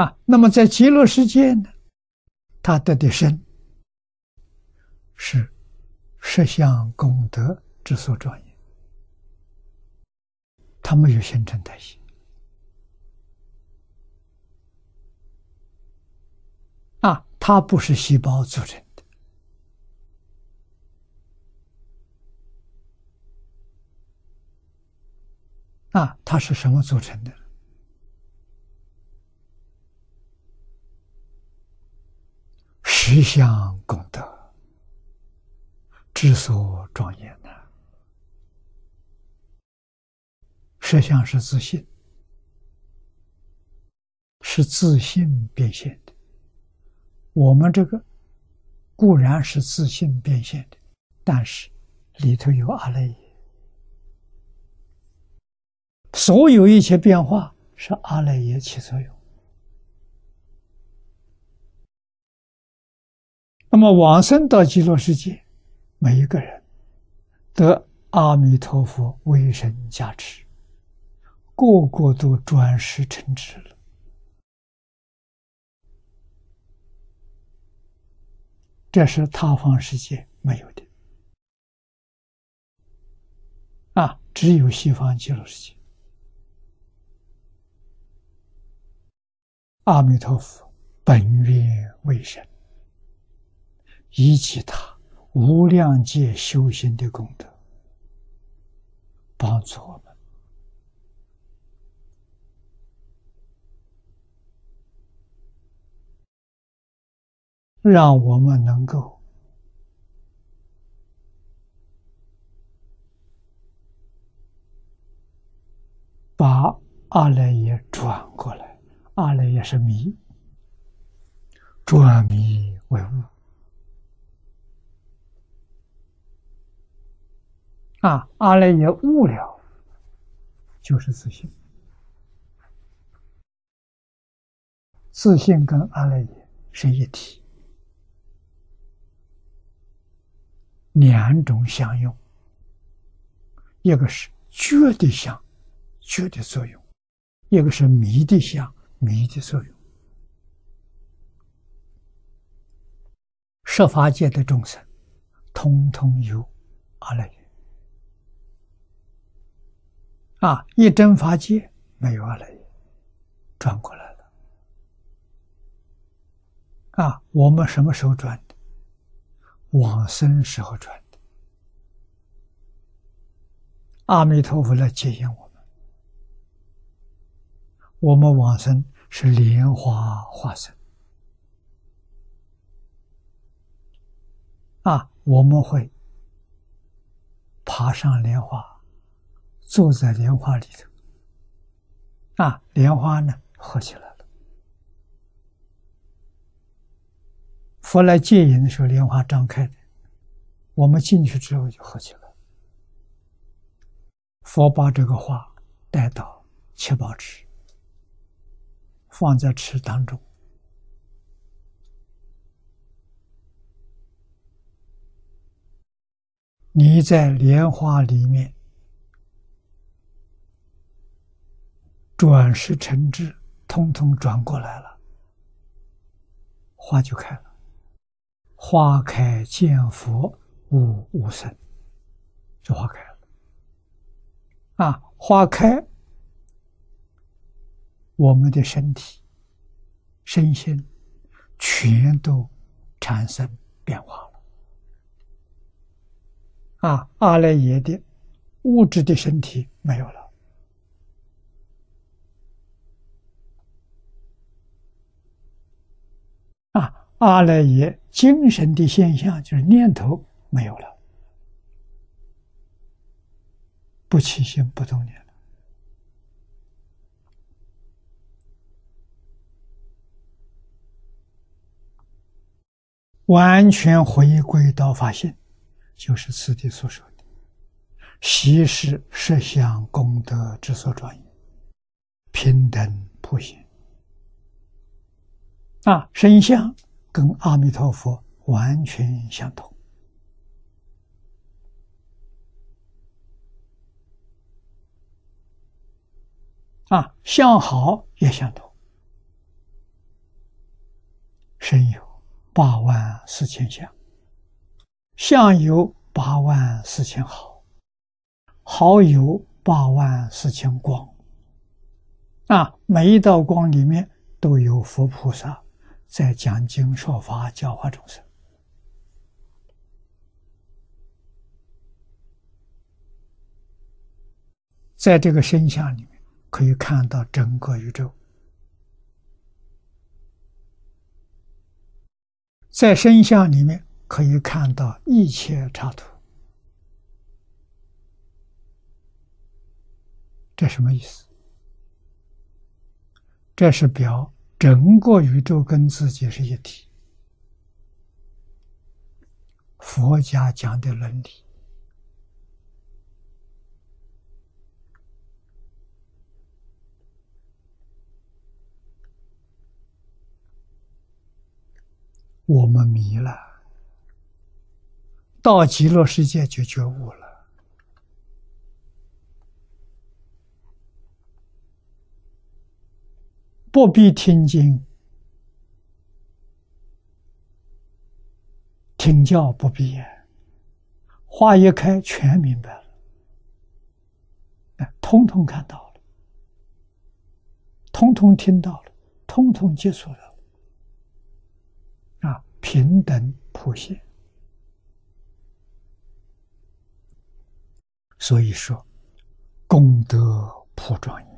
啊，那么在极乐世界呢，他得的身是摄相功德之所庄严，他没有新陈代谢啊，它不是细胞组成的啊，它是什么组成的？十相功德之所庄严呢？十相是自信，是自信变现的。我们这个固然是自信变现的，但是里头有阿赖耶，所有一切变化是阿赖耶起作用。那么往生到极乐世界，每一个人得阿弥陀佛威神加持，个个都转世成智了。这是他方世界没有的啊，只有西方极乐世界。阿弥陀佛本愿为神。以及他无量界修行的功德，帮助我们，让我们能够把阿赖耶转过来。阿赖耶是迷，转迷为悟。啊，阿赖耶悟了，就是自信。自信跟阿赖耶是一体，两种相用。一个是觉的相，觉的作用；一个是迷的相，迷的作用。设法界的众生，通通有阿赖耶。啊！一真法界没有阿赖耶，转过来了。啊！我们什么时候转的？往生时候转的。阿弥陀佛来接引我们。我们往生是莲花化身。啊！我们会爬上莲花。坐在莲花里头，啊，莲花呢合起来了。佛来接引的时候，莲花张开的，我们进去之后就合起来。佛把这个花带到七宝池，放在池当中，你在莲花里面。转世成智，通通转过来了，花就开了。花开见佛，悟无生，就花开了。啊，花开，我们的身体、身心全都产生变化了。啊，阿赖耶的物质的身体没有了。阿赖耶精神的现象就是念头没有了，不起心不动念了，完全回归到法性，就是此地所说的“习是实相功德之所庄严，平等普贤”啊，身相。跟阿弥陀佛完全相同啊，相好也相同身有八万四千相，相有八万四千好，好有八万四千光。啊，每一道光里面都有佛菩萨在讲经说法，教化众生。在这个身相里面，可以看到整个宇宙。在身相里面可以看到一切插图，这什么意思？这是表整个宇宙跟自己是一体。佛家讲的伦理，我们迷了，到极乐世界就觉悟了。不必听经，听教不必，花一开全明白了，通通看到了，通通听到了，通通接触了，啊，平等普现。所以说，功德普庄严。